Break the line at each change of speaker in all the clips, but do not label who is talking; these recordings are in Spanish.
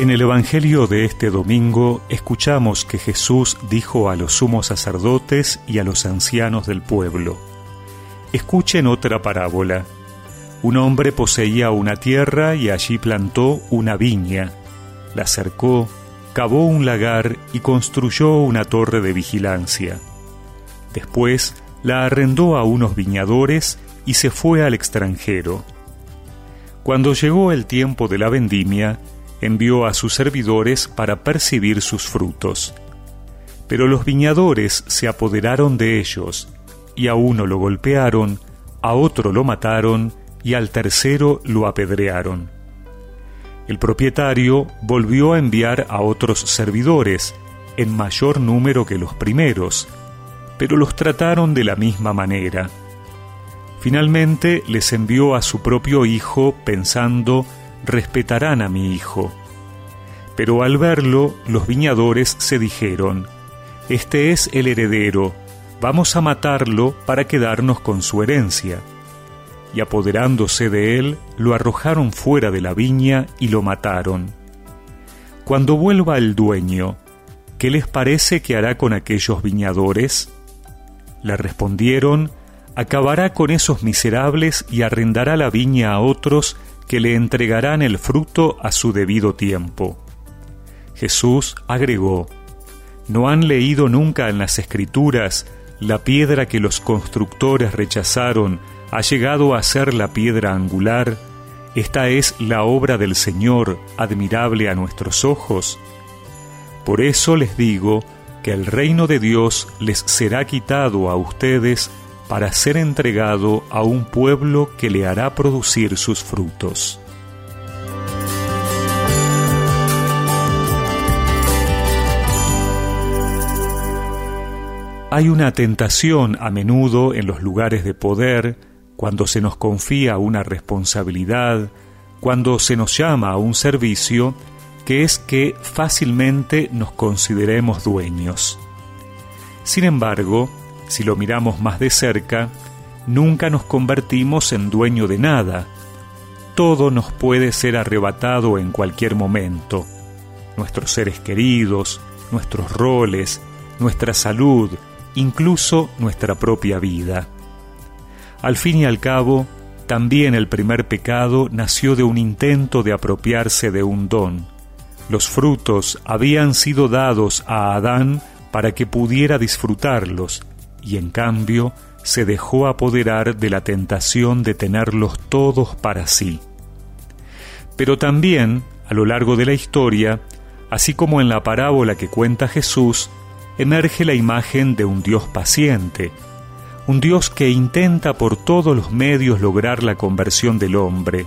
En el Evangelio de este domingo escuchamos que Jesús dijo a los sumos sacerdotes y a los ancianos del pueblo, Escuchen otra parábola. Un hombre poseía una tierra y allí plantó una viña, la cercó, cavó un lagar y construyó una torre de vigilancia. Después la arrendó a unos viñadores y se fue al extranjero. Cuando llegó el tiempo de la vendimia, envió a sus servidores para percibir sus frutos. Pero los viñadores se apoderaron de ellos, y a uno lo golpearon, a otro lo mataron, y al tercero lo apedrearon. El propietario volvió a enviar a otros servidores, en mayor número que los primeros, pero los trataron de la misma manera. Finalmente les envió a su propio hijo pensando, respetarán a mi hijo. Pero al verlo, los viñadores se dijeron, Este es el heredero, vamos a matarlo para quedarnos con su herencia. Y apoderándose de él, lo arrojaron fuera de la viña y lo mataron. Cuando vuelva el dueño, ¿qué les parece que hará con aquellos viñadores? Le respondieron, acabará con esos miserables y arrendará la viña a otros que le entregarán el fruto a su debido tiempo. Jesús agregó, ¿no han leído nunca en las Escrituras la piedra que los constructores rechazaron ha llegado a ser la piedra angular? Esta es la obra del Señor, admirable a nuestros ojos. Por eso les digo que el reino de Dios les será quitado a ustedes para ser entregado a un pueblo que le hará producir sus frutos. Hay una tentación a menudo en los lugares de poder, cuando se nos confía una responsabilidad, cuando se nos llama a un servicio, que es que fácilmente nos consideremos dueños. Sin embargo, si lo miramos más de cerca, nunca nos convertimos en dueño de nada. Todo nos puede ser arrebatado en cualquier momento. Nuestros seres queridos, nuestros roles, nuestra salud, incluso nuestra propia vida. Al fin y al cabo, también el primer pecado nació de un intento de apropiarse de un don. Los frutos habían sido dados a Adán para que pudiera disfrutarlos, y en cambio se dejó apoderar de la tentación de tenerlos todos para sí. Pero también, a lo largo de la historia, así como en la parábola que cuenta Jesús, emerge la imagen de un Dios paciente, un Dios que intenta por todos los medios lograr la conversión del hombre.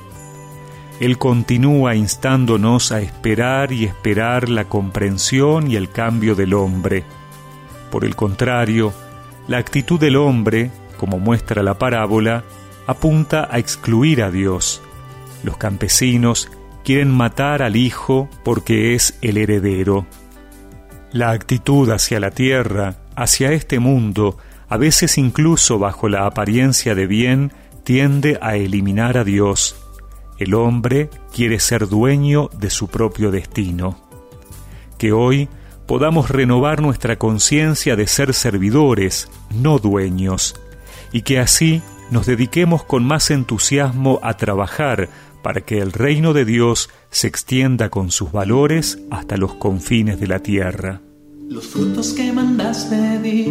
Él continúa instándonos a esperar y esperar la comprensión y el cambio del hombre. Por el contrario, la actitud del hombre, como muestra la parábola, apunta a excluir a Dios. Los campesinos quieren matar al hijo porque es el heredero. La actitud hacia la tierra, hacia este mundo, a veces incluso bajo la apariencia de bien, tiende a eliminar a Dios. El hombre quiere ser dueño de su propio destino. Que hoy podamos renovar nuestra conciencia de ser servidores, no dueños, y que así nos dediquemos con más entusiasmo a trabajar para que el reino de Dios se extienda con sus valores hasta los confines de la tierra.
Los frutos que mandas pedir,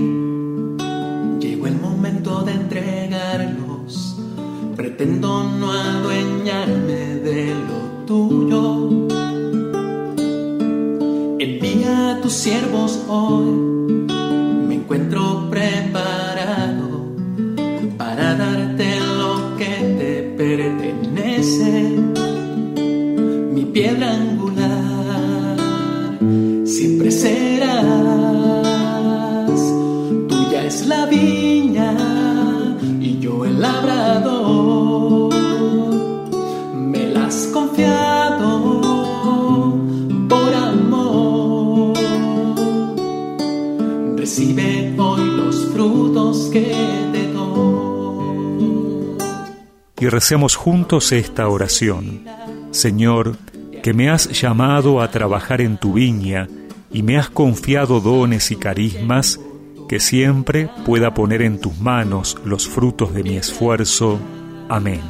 llegó el momento de entregarlos. Pretendo no adueñarme de lo tuyo Envía a tus siervos hoy, me encuentro preparado Hoy los frutos que te doy.
Y recemos juntos esta oración. Señor, que me has llamado a trabajar en tu viña y me has confiado dones y carismas que siempre pueda poner en tus manos los frutos de mi esfuerzo. Amén.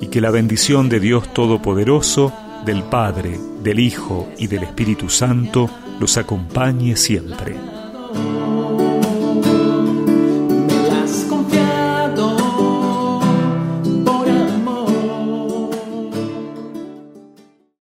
Y que la bendición de Dios Todopoderoso, del Padre, del Hijo y del Espíritu Santo los acompañe siempre.